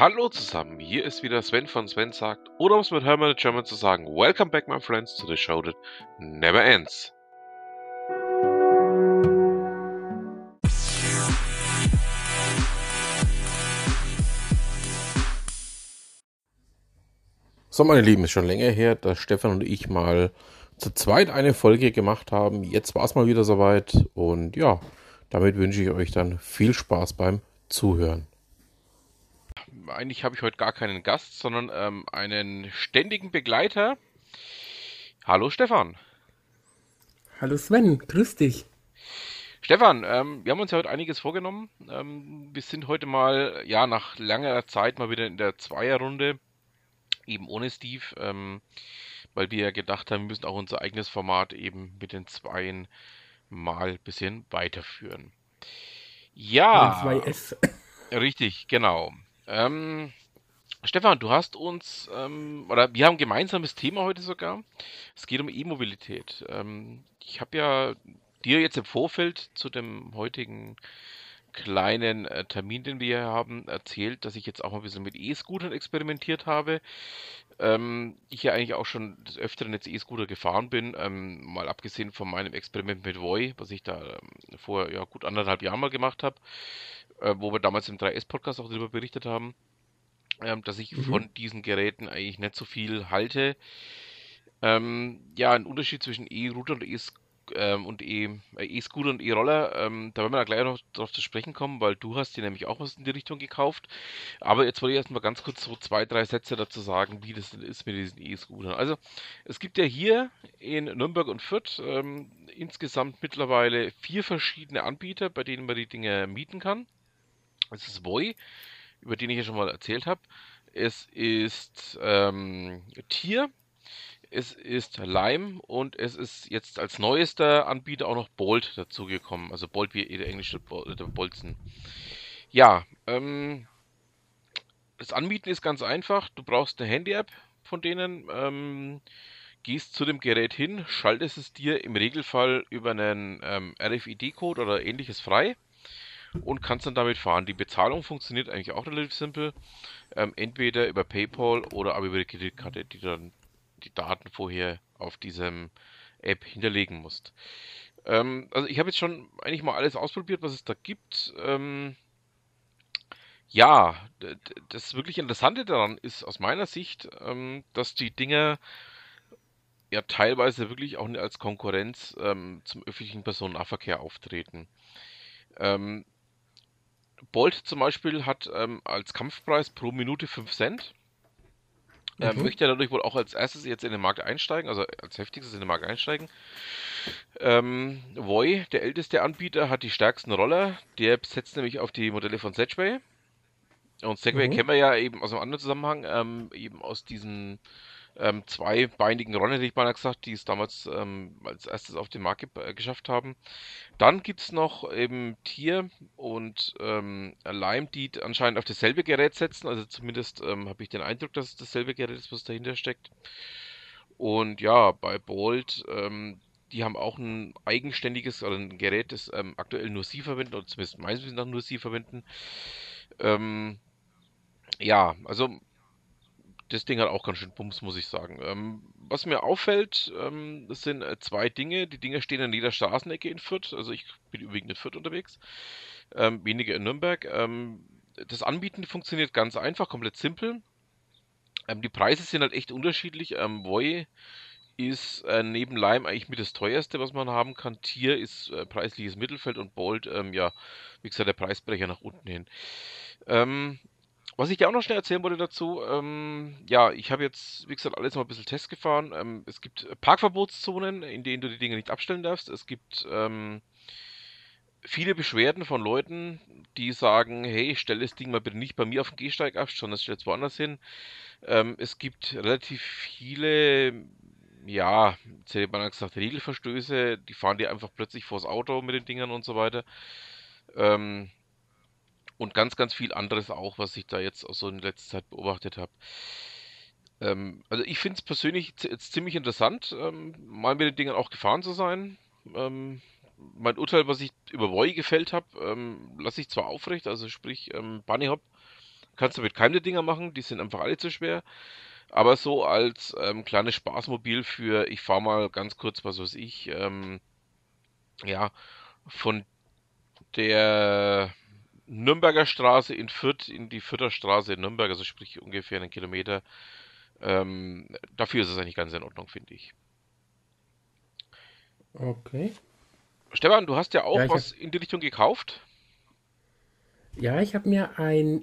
Hallo zusammen, hier ist wieder Sven von Sven sagt, oder um es mit Hermann German zu sagen, Welcome back my friends to the show that never ends. So, meine Lieben, ist schon länger her, dass Stefan und ich mal zu zweit eine Folge gemacht haben. Jetzt war es mal wieder soweit und ja, damit wünsche ich euch dann viel Spaß beim Zuhören eigentlich habe ich heute gar keinen Gast, sondern ähm, einen ständigen Begleiter. Hallo Stefan. Hallo Sven, grüß dich. Stefan, ähm, wir haben uns ja heute einiges vorgenommen. Ähm, wir sind heute mal, ja, nach langer Zeit mal wieder in der Zweierrunde, eben ohne Steve, ähm, weil wir ja gedacht haben, wir müssen auch unser eigenes Format eben mit den Zweien mal ein bisschen weiterführen. Ja. 2S. Richtig, genau. Ähm, Stefan, du hast uns, ähm, oder wir haben ein gemeinsames Thema heute sogar. Es geht um E-Mobilität. Ähm, ich habe ja dir jetzt im Vorfeld zu dem heutigen kleinen äh, Termin, den wir hier haben, erzählt, dass ich jetzt auch ein bisschen mit E-Scootern experimentiert habe. Ähm, ich ja eigentlich auch schon des Öfteren jetzt E-Scooter gefahren bin, ähm, mal abgesehen von meinem Experiment mit Voi, was ich da ähm, vor ja, gut anderthalb Jahren mal gemacht habe äh, wo wir damals im 3S-Podcast auch darüber berichtet haben, ähm, dass ich mhm. von diesen Geräten eigentlich nicht so viel halte. Ähm, ja, ein Unterschied zwischen E-Router und E-Scooter ähm, und äh, E-Scooter und E-Roller, ähm, da werden wir da gleich noch drauf zu sprechen kommen, weil du hast dir nämlich auch was in die Richtung gekauft. Aber jetzt wollte ich erstmal ganz kurz so zwei, drei Sätze dazu sagen, wie das denn ist mit diesen E-Scootern. Also es gibt ja hier in Nürnberg und Fürth ähm, insgesamt mittlerweile vier verschiedene Anbieter, bei denen man die Dinge mieten kann. Es ist Voi, über den ich ja schon mal erzählt habe. Es ist ähm, Tier, es ist Lime und es ist jetzt als neuester Anbieter auch noch Bolt dazugekommen. Also Bolt wie der englische der Bolzen. Ja, ähm, das Anmieten ist ganz einfach. Du brauchst eine Handy-App von denen, ähm, gehst zu dem Gerät hin, schaltest es dir im Regelfall über einen ähm, RFID-Code oder ähnliches frei und kannst dann damit fahren. Die Bezahlung funktioniert eigentlich auch relativ simpel. Ähm, entweder über PayPal oder aber über die Kreditkarte, die dann die Daten vorher auf diesem App hinterlegen musst. Ähm, also ich habe jetzt schon eigentlich mal alles ausprobiert, was es da gibt. Ähm, ja, das wirklich Interessante daran ist aus meiner Sicht, ähm, dass die Dinger ja teilweise wirklich auch als Konkurrenz ähm, zum öffentlichen Personennahverkehr auftreten. Ähm, Bolt zum Beispiel hat ähm, als Kampfpreis pro Minute 5 Cent. Er mhm. möchte dadurch wohl auch als erstes jetzt in den Markt einsteigen, also als heftigstes in den Markt einsteigen. Ähm, Voi, der älteste Anbieter, hat die stärksten Roller. Der setzt nämlich auf die Modelle von Segway. Und Segway mhm. kennen wir ja eben aus einem anderen Zusammenhang, ähm, eben aus diesen ähm, zweibeinigen Roller, hätte ich mal gesagt, die es damals ähm, als erstes auf den Markt ge äh, geschafft haben. Dann gibt es noch eben Tier und ähm, Lime, die anscheinend auf dasselbe Gerät setzen. Also zumindest ähm, habe ich den Eindruck, dass es dasselbe Gerät ist, was dahinter steckt. Und ja, bei Bolt, ähm, die haben auch ein eigenständiges oder ein Gerät, das ähm, aktuell nur sie verwenden, oder zumindest meistens nach nur sie verwenden. Ähm, ja, also das Ding hat auch ganz schön Bums, muss ich sagen. Ähm, was mir auffällt, ähm, das sind äh, zwei Dinge. Die Dinge stehen an jeder Straßenecke in Fürth. Also ich bin übrigens in Fürth unterwegs. Ähm, weniger in Nürnberg. Ähm, das Anbieten funktioniert ganz einfach, komplett simpel. Ähm, die Preise sind halt echt unterschiedlich. Ähm, Voi ist äh, neben Lime eigentlich mit das teuerste, was man haben kann. Tier ist äh, preisliches Mittelfeld und Bolt, ähm, ja, wie gesagt, der Preisbrecher nach unten hin. Ähm, was ich dir auch noch schnell erzählen wollte dazu, ähm, ja, ich habe jetzt, wie gesagt, alles mal ein bisschen Test gefahren. Ähm, es gibt Parkverbotszonen, in denen du die Dinge nicht abstellen darfst. Es gibt ähm, viele Beschwerden von Leuten, die sagen, hey, stell das Ding mal bitte nicht bei mir auf dem Gehsteig ab, sondern es woanders hin. Ähm, es gibt relativ viele, ja, jetzt hätte man gesagt, Regelverstöße, die fahren dir einfach plötzlich vors Auto mit den Dingern und so weiter. Ähm, und ganz, ganz viel anderes auch, was ich da jetzt auch so in letzter Zeit beobachtet habe. Ähm, also ich finde es persönlich jetzt ziemlich interessant, ähm, mal mit den Dingen auch gefahren zu sein. Ähm, mein Urteil, was ich über Voi gefällt habe, ähm, lasse ich zwar aufrecht, also sprich ähm, Bunny Hop kannst du mit keine Dinger machen, die sind einfach alle zu schwer. Aber so als ähm, kleines Spaßmobil für, ich fahre mal ganz kurz, was weiß ich, ja, von der Nürnberger Straße in Fürth in die Fürther Straße in Nürnberg, also sprich ungefähr einen Kilometer. Ähm, dafür ist es eigentlich ganz in Ordnung, finde ich. Okay. Stefan, du hast ja auch Ja, was in die Richtung gekauft. Ja, ich habe mir ein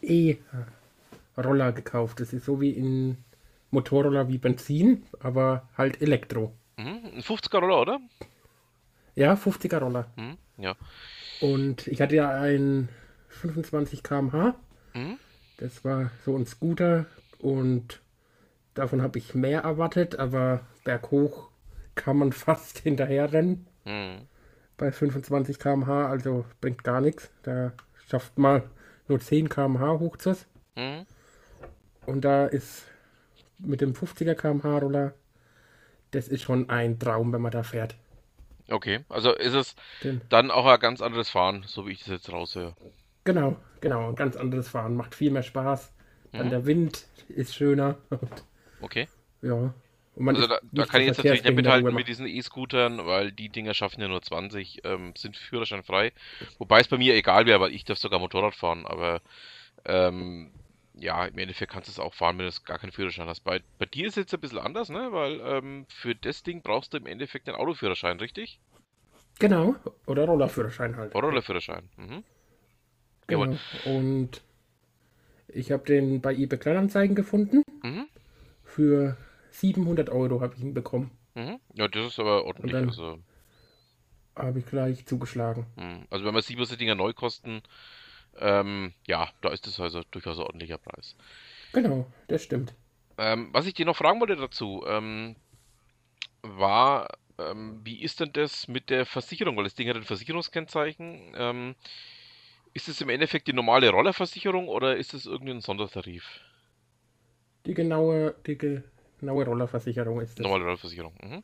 E-Roller gekauft. Das ist so wie ein Motorroller wie Benzin, aber halt Elektro. Mhm. Ein 50er Roller, oder? Ja, 50er Roller. Mhm. Ja. Und ich hatte ja ein 25 km/h. Mhm. Das war so ein Scooter und davon habe ich mehr erwartet, aber berghoch kann man fast hinterherrennen Mhm. bei 25 km/h, also bringt gar nichts. Da schafft man nur 10 km/h hoch zu. Mhm. Und da ist mit dem 50er km/h Roller, das ist schon ein Traum, wenn man da fährt. Okay, also ist es dann auch ein ganz anderes Fahren, so wie ich das jetzt raushöre. genau, genau, ein ganz anderes Fahren, macht viel mehr Spaß. Dann Mhm. der Wind ist schöner. Okay. ja. Und man Also da, da kann ich jetzt natürlich nicht mithalten mit diesen E-Scootern, weil die Dinger schaffen ja nur 20, ähm, sind führerscheinfrei. Wobei es bei mir egal wäre, weil ich darf sogar Motorrad fahren, aber ähm, ja, im Endeffekt kannst du es auch fahren, wenn du gar keinen Führerschein hast. Bei, bei dir ist es jetzt ein bisschen anders, ne? Weil ähm, für das Ding brauchst du im Endeffekt einen Autoführerschein, richtig? Genau, oder Rollerführerschein halt. Oder der Führerschein. Mhm. Jawohl. Genau. Und ich habe den bei eBay Kleinanzeigen gefunden. Mhm. Für 700 Euro habe ich ihn bekommen. Mhm. Ja, das ist aber ordentlich. Also, Habe ich gleich zugeschlagen. mhm. also wenn man sieht, was die Dinger neu kosten, ähm, ja, da ist das also durchaus ein ordentlicher Preis. Genau, das stimmt. Ähm, was ich dir noch fragen wollte dazu, ähm, war, ähm, wie ist denn das mit der Versicherung? Weil das Ding hat ein Versicherungskennzeichen. Ähm, ist es im Endeffekt die normale Rollerversicherung oder ist es irgendein Sondertarif? Die genaue, die genaue Rollerversicherung ist das. Normale Rollerversicherung. Mhm.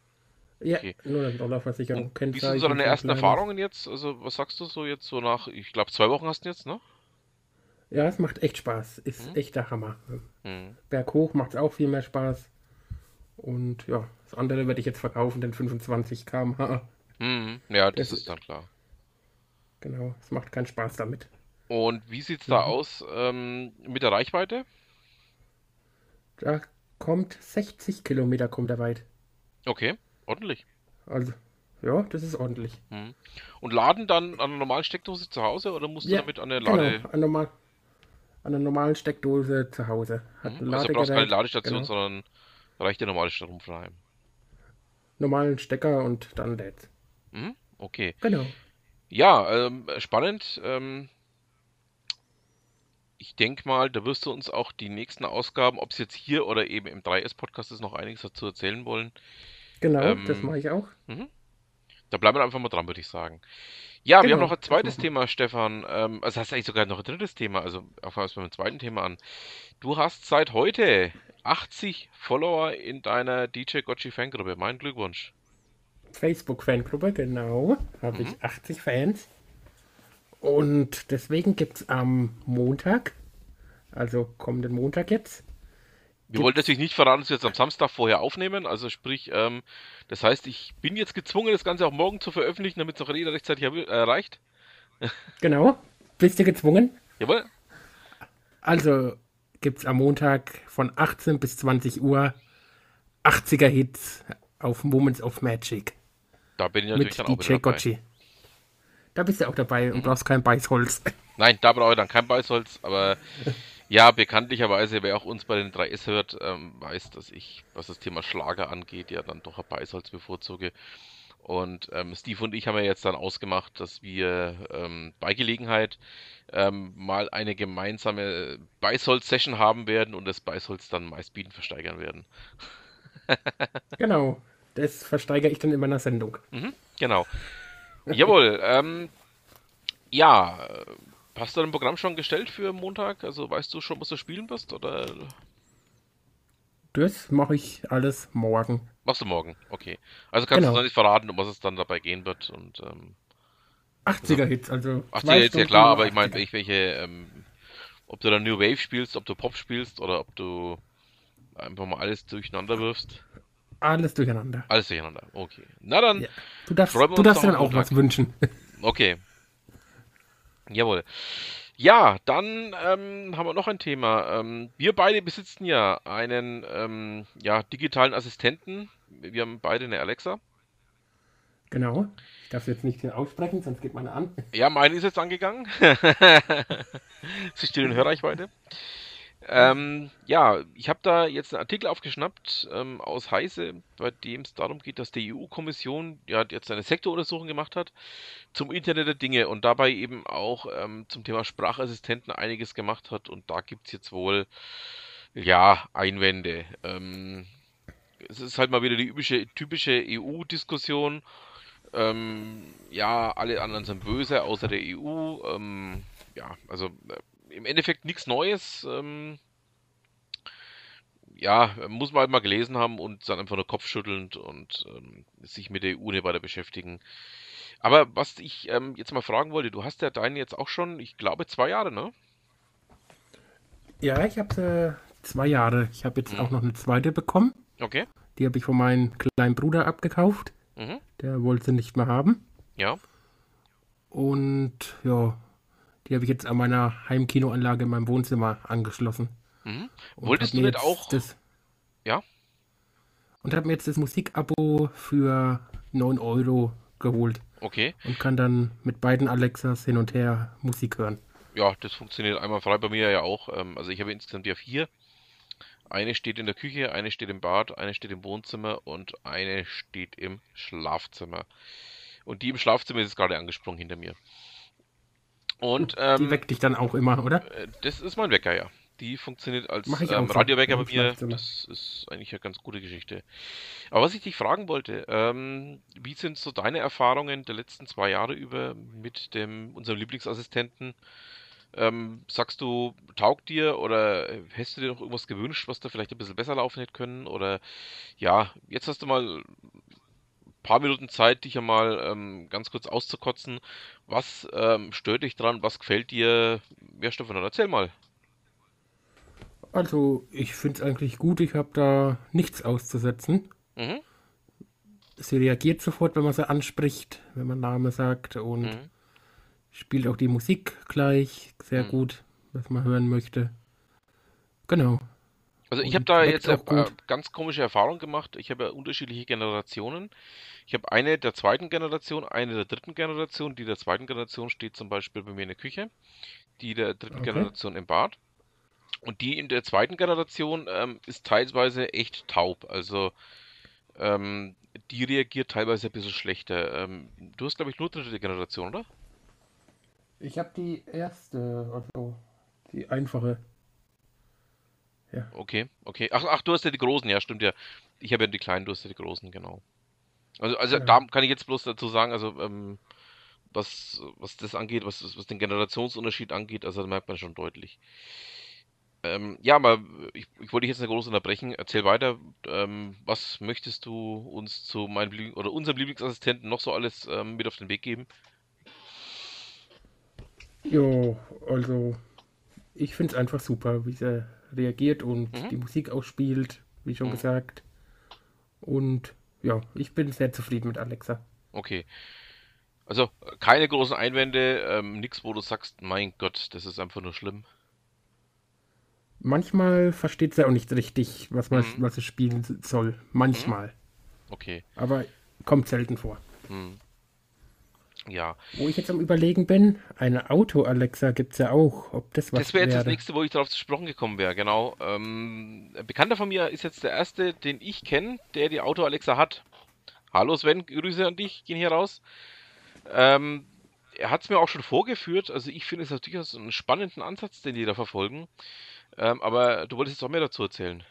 Ja, okay. nur eine Rollerversicherung. Und wie sind so deine ersten Erfahrungen jetzt? Also, was sagst du so jetzt so nach, ich glaube, zwei Wochen hast du jetzt, ne? Ja, es macht echt Spaß. Ist Mhm. echt der Hammer. Mhm. Berghoch macht es auch viel mehr Spaß. Und ja, das andere werde ich jetzt verkaufen, den 25 km/h. Mhm. Ja, das Das ist dann klar. Genau, es macht keinen Spaß damit. Und wie sieht's da Mhm. aus ähm, mit der Reichweite? Da kommt 60 Kilometer kommt er weit. Okay, ordentlich. Also, ja, das ist ordentlich. Mhm. Und laden dann an einer normalen Steckdose zu Hause oder musst du Ja, damit an der Genau, Lade... an, normal, an einer normalen Steckdose zu Hause. Hat Mhm. Also du brauchst keine Ladestation, genau. sondern reicht der normale Strom von daheim. normalen Stecker und dann lädt's. Mhm. Okay. Genau. Ja, ähm, spannend. Ähm, ich denke mal, da wirst du uns auch die nächsten Ausgaben, ob es jetzt hier oder eben im 3S-Podcast ist, noch einiges dazu erzählen wollen. Genau, Ähm, das mache ich auch. Da bleiben wir einfach mal dran, würde ich sagen. Ja, wir haben Genau, noch ein zweites. Thema, Stefan. Ähm, also hast du eigentlich sogar noch ein drittes Thema. Also fangen wir mit dem zweiten Thema an. Du hast seit heute 80 Follower in deiner DJ Gotchi Fangruppe. Mein Glückwunsch. Facebook-Fangruppe, genau. Habe Mhm. ich 80 Fans. Und deswegen gibt es am Montag, also kommenden Montag jetzt, Wir wollten natürlich nicht verraten, dass wir jetzt am Samstag vorher aufnehmen. Also sprich, ähm, das heißt, ich bin jetzt gezwungen, das Ganze auch morgen zu veröffentlichen, damit es noch jeder rechtzeitig erreicht. genau, bist du gezwungen. Jawohl. Also gibt es am Montag von 18 bis 20 Uhr 80er Hits auf Moments of Magic Da bin ich natürlich mit dann auch DJ dabei. Gotchi. Da bist du auch dabei Mhm. und brauchst kein Beißholz. Nein, da brauche ich dann kein Beißholz, aber ja, bekanntlicherweise, wer auch uns bei den 3S hört, ähm, weiß, dass ich, was das Thema Schlager angeht, ja dann doch ein Beißholz bevorzuge. Und ähm, Steve und ich haben ja jetzt dann ausgemacht, dass wir ähm, bei Gelegenheit ähm, mal eine gemeinsame Beißholz-Session haben werden und das Beißholz dann meistbieten versteigern werden. genau, das versteigere ich dann in meiner Sendung. Mhm, genau. Jawohl. Ähm, ja, hast du dein Programm schon gestellt für Montag? Also weißt du schon, was du spielen wirst? Oder Das mache ich alles morgen. machst du morgen? Okay. Also kannst du Genau. noch nicht verraten, um was es dann dabei gehen wird. Und ähm, 80er Hits, also ach, zwei die jetzt ja klar, aber ich meine, 80er. welche, ähm, ob du dann New Wave spielst, ob du Pop spielst oder ob du einfach mal alles durcheinander wirfst. Alles durcheinander. Alles durcheinander, okay. Na dann. Ja. Du darfst, du darfst dir dann auch Montag. was wünschen. Okay. Jawohl. Ja, dann ähm, haben wir noch ein Thema. Ähm, wir beide besitzen ja einen ähm, ja, digitalen Assistenten. Wir haben beide eine Alexa. Genau. Ich darf jetzt nicht hier aussprechen, sonst geht meine an. Ja, meine ist jetzt angegangen. Sie steht in Hörreichweite. Ähm, ja, ich habe da jetzt einen Artikel aufgeschnappt ähm, aus Heise, bei dem es darum geht, dass die EU-Kommission ja jetzt eine Sektoruntersuchung gemacht hat zum Internet der Dinge und dabei eben auch ähm, zum Thema Sprachassistenten einiges gemacht hat und da gibt es jetzt wohl ja Einwände. Ähm, es ist halt mal wieder die übliche, typische EU-Diskussion. Ähm, ja, alle anderen sind böse, außer der EU. Ähm, ja, also äh, im Endeffekt nichts Neues. Ähm, ja, muss man halt mal gelesen haben und dann einfach nur kopfschüttelnd und ähm, sich mit der EU nicht weiter beschäftigen. Aber was ich ähm, jetzt mal fragen wollte, du hast ja deinen jetzt auch schon, ich glaube, zwei Jahre, ne? Ja, ich habe äh, zwei Jahre. Ich habe jetzt Mhm. auch noch eine zweite bekommen. Okay. Die habe ich von meinem kleinen Bruder abgekauft. Mhm. Der wollte sie nicht mehr haben. Ja. Und ja, die habe ich jetzt an meiner Heimkinoanlage in meinem Wohnzimmer angeschlossen. Mhm. Wolltest du nicht jetzt auch. Das, Ja? und habe mir jetzt das Musikabo für 9 Euro geholt Okay. und kann dann mit beiden Alexas hin und her Musik hören. Ja, das funktioniert einmal frei bei mir ja auch. Ähm, also ich habe insgesamt ja vier. Eine steht in der Küche, eine steht im Bad, eine steht im Wohnzimmer und eine steht im Schlafzimmer. Und die im Schlafzimmer ist jetzt gerade angesprungen hinter mir. Und Die ähm, weckt dich dann auch immer, oder? äh, das ist mein Wecker, ja. Die funktioniert als ähm, Radiowecker bei mir. Das ist eigentlich eine ganz gute Geschichte. Aber was ich dich fragen wollte, ähm, wie sind so deine Erfahrungen der letzten zwei Jahre über mit dem unserem Lieblingsassistenten? Ähm, sagst du, taugt dir oder hättest du dir noch irgendwas gewünscht, was da vielleicht ein bisschen besser laufen hätte können? Oder ja, jetzt hast du mal paar Minuten Zeit, dich ja mal ähm, ganz kurz auszukotzen. Was ähm, stört dich dran? Was gefällt dir? Ja, Stefan, erzähl mal. Also, ich finde es eigentlich gut. Ich habe da nichts auszusetzen. Mhm. Sie reagiert sofort, wenn man sie anspricht, wenn man Name sagt und Mhm. spielt auch die Musik gleich sehr Mhm. gut, was man hören möchte. Genau. Also ich habe da jetzt auch äh, ganz komische Erfahrungen gemacht. Ich habe ja unterschiedliche Generationen. Ich habe eine der zweiten Generation, eine der dritten Generation. Die der zweiten Generation steht zum Beispiel bei mir in der Küche, die der dritten Okay. Generation im Bad. Und die in der zweiten Generation ähm, ist teilweise echt taub. Also ähm, die reagiert teilweise ein bisschen schlechter. Ähm, du hast, glaube ich, nur dritte Generation, oder? Ich habe die erste, also die einfache. Okay, okay. Ach, ach, du hast ja die großen, ja, stimmt ja. Ich habe ja die kleinen, du hast ja die großen, genau. Also, also Ja. da kann ich jetzt bloß dazu sagen, also ähm, was, was das angeht, was, was den Generationsunterschied angeht, also da merkt man schon deutlich. Ähm, ja, aber ich, ich wollte dich jetzt nicht groß unterbrechen. Erzähl weiter. Ähm, was möchtest du uns zu meinem Liebling oder unserem Lieblingsassistenten noch so alles ähm, mit auf den Weg geben? Jo, also ich finde es einfach super, wie sie reagiert und Mhm. die Musik ausspielt, wie schon Mhm. gesagt. Und ja, ich bin sehr zufrieden mit Alexa. Okay. Also keine großen Einwände, ähm, nichts, wo du sagst, mein Gott, das ist einfach nur schlimm. Manchmal versteht sie auch nicht richtig, was, man, Mhm. was sie spielen soll. Manchmal. Okay. Aber kommt selten vor. Hm. Ja, Wo ich jetzt am Überlegen bin, eine Auto-Alexa gibt es ja auch. Ob das was das wäre jetzt das nächste, wo ich darauf zu sprechen gekommen wäre, genau. Ähm, ein Bekannter von mir ist jetzt der erste, den ich kenne, der die Auto Alexa hat. Hallo Sven, Grüße an dich, gehen hier raus. Ähm, er hat es mir auch schon vorgeführt, also ich finde es natürlich einen spannenden Ansatz, den die da verfolgen. Ähm, aber du wolltest jetzt auch mehr dazu erzählen.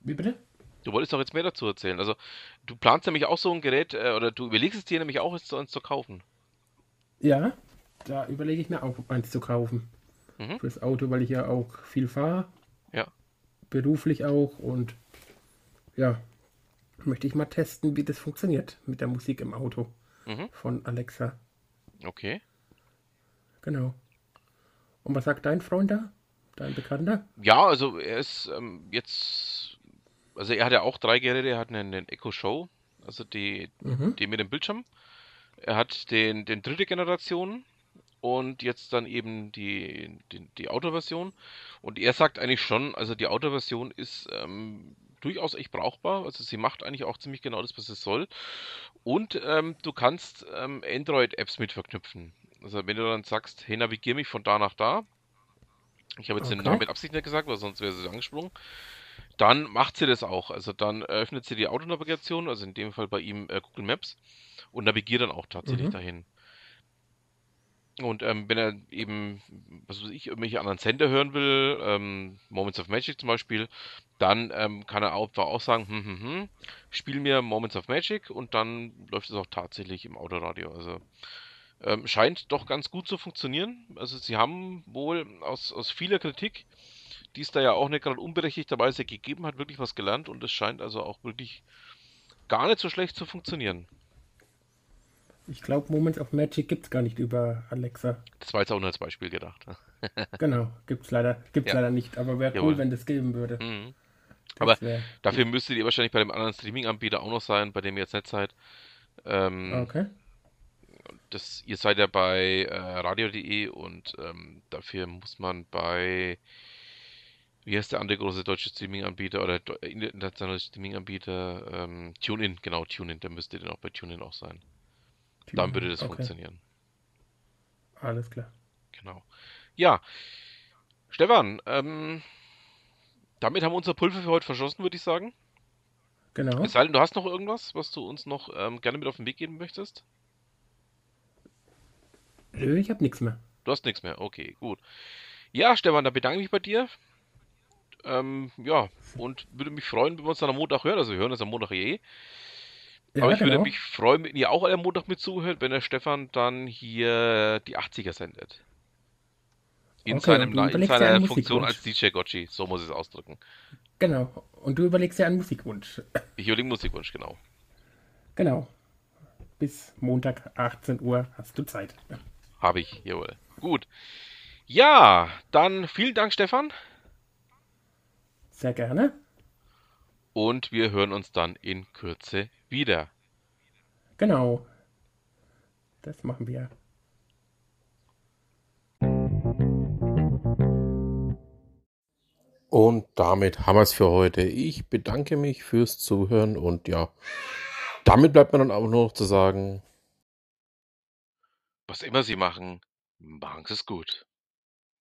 Wie bitte? Du wolltest doch jetzt mehr dazu erzählen. Also, du planst nämlich auch so ein Gerät, äh, oder du überlegst es dir nämlich auch, es zu uns zu kaufen. Ja, da überlege ich mir auch eins zu kaufen. Mhm. Fürs Auto, weil ich ja auch viel fahre. Ja. Beruflich auch und ja, möchte ich mal testen, wie das funktioniert mit der Musik im Auto Mhm. von Alexa. Okay. Genau. Und was sagt dein Freund da? Dein Bekannter? Ja, also er ist ähm, jetzt, also er hat ja auch drei Geräte, er hat einen, einen Echo Show, also die, Mhm. die mit dem Bildschirm. Er hat den, den dritte Generation und jetzt dann eben die, die, die Auto-Version. Und er sagt eigentlich schon, also die Auto-Version ist ähm, durchaus echt brauchbar. Also sie macht eigentlich auch ziemlich genau das, was es soll. Und ähm, du kannst ähm, Android-Apps mit verknüpfen. Also wenn du dann sagst, hey, navigier mich von da nach da. Ich habe jetzt den Namen Okay. mit Absicht nicht gesagt, weil sonst wäre sie angesprungen. Dann macht sie das auch. Also dann öffnet sie die Autonavigation, also in dem Fall bei ihm äh, Google Maps und navigiert dann auch tatsächlich Mhm. dahin. Und ähm, wenn er eben, was weiß ich, irgendwelche anderen Sender hören will, ähm, Moments of Magic zum Beispiel, dann ähm, kann er auch, auch sagen, hm, hm, hm, spiel mir Moments of Magic und dann läuft es auch tatsächlich im Autoradio. Also ähm, scheint doch ganz gut zu funktionieren. Also sie haben wohl aus, aus vieler Kritik, die es da ja auch nicht gerade unberechtigterweise gegeben hat, wirklich was gelernt und es scheint also auch wirklich gar nicht so schlecht zu funktionieren. Ich glaube, Moments of Magic gibt's gar nicht über Alexa. Das war jetzt auch nur als Beispiel gedacht. Genau, gibt's leider, gibt's Ja, leider nicht. Aber wäre cool, wenn das geben würde. Mhm. Aber Das wäre dafür gut. müsstet ihr wahrscheinlich bei dem anderen Streaming-Anbieter auch noch sein, bei dem ihr jetzt nicht seid. Ähm, Okay. das, ihr seid ja bei äh, radio.de und ähm, dafür muss man bei, wie heißt der andere große deutsche Streaming-Anbieter oder äh, internationale Streaming-Anbieter? Ähm, TuneIn, genau, TuneIn, da müsst ihr dann auch bei TuneIn auch sein. Dann würde das Okay, funktionieren. alles klar. Genau. Ja, Stefan, ähm, damit haben wir unser Pulver für heute verschossen, würde ich sagen. Es Genau. sei denn, du hast noch irgendwas, was du uns noch ähm, gerne mit auf den Weg geben möchtest? Nö, ich habe nichts mehr. Du hast nichts mehr. Okay, gut. Ja, Stefan, dann bedanke ich mich bei dir. Ähm, ja, und würde mich freuen, wenn wir uns dann am Montag hören. Also wir hören uns am Montag eh. Aber Ja, ich würde genau. mich freuen, wenn ihr auch am Montag mit zuhört, wenn der Stefan dann hier die 80er sendet. In Okay, seinem, in seiner Funktion als DJ Gotchi. So muss ich es ausdrücken. Genau. Und du überlegst dir einen Musikwunsch. Ich überlege Musikwunsch, genau. Genau. Bis Montag 18 Uhr hast du Zeit. Ja. Habe ich, jawohl. Gut. Ja, dann vielen Dank, Stefan. Sehr gerne. Und wir hören uns dann in Kürze wieder. Genau. Das machen wir. Und damit haben wir es für heute. Ich bedanke mich fürs Zuhören und ja, damit bleibt mir dann auch nur noch zu sagen, Was immer Sie machen, machen Sie es gut.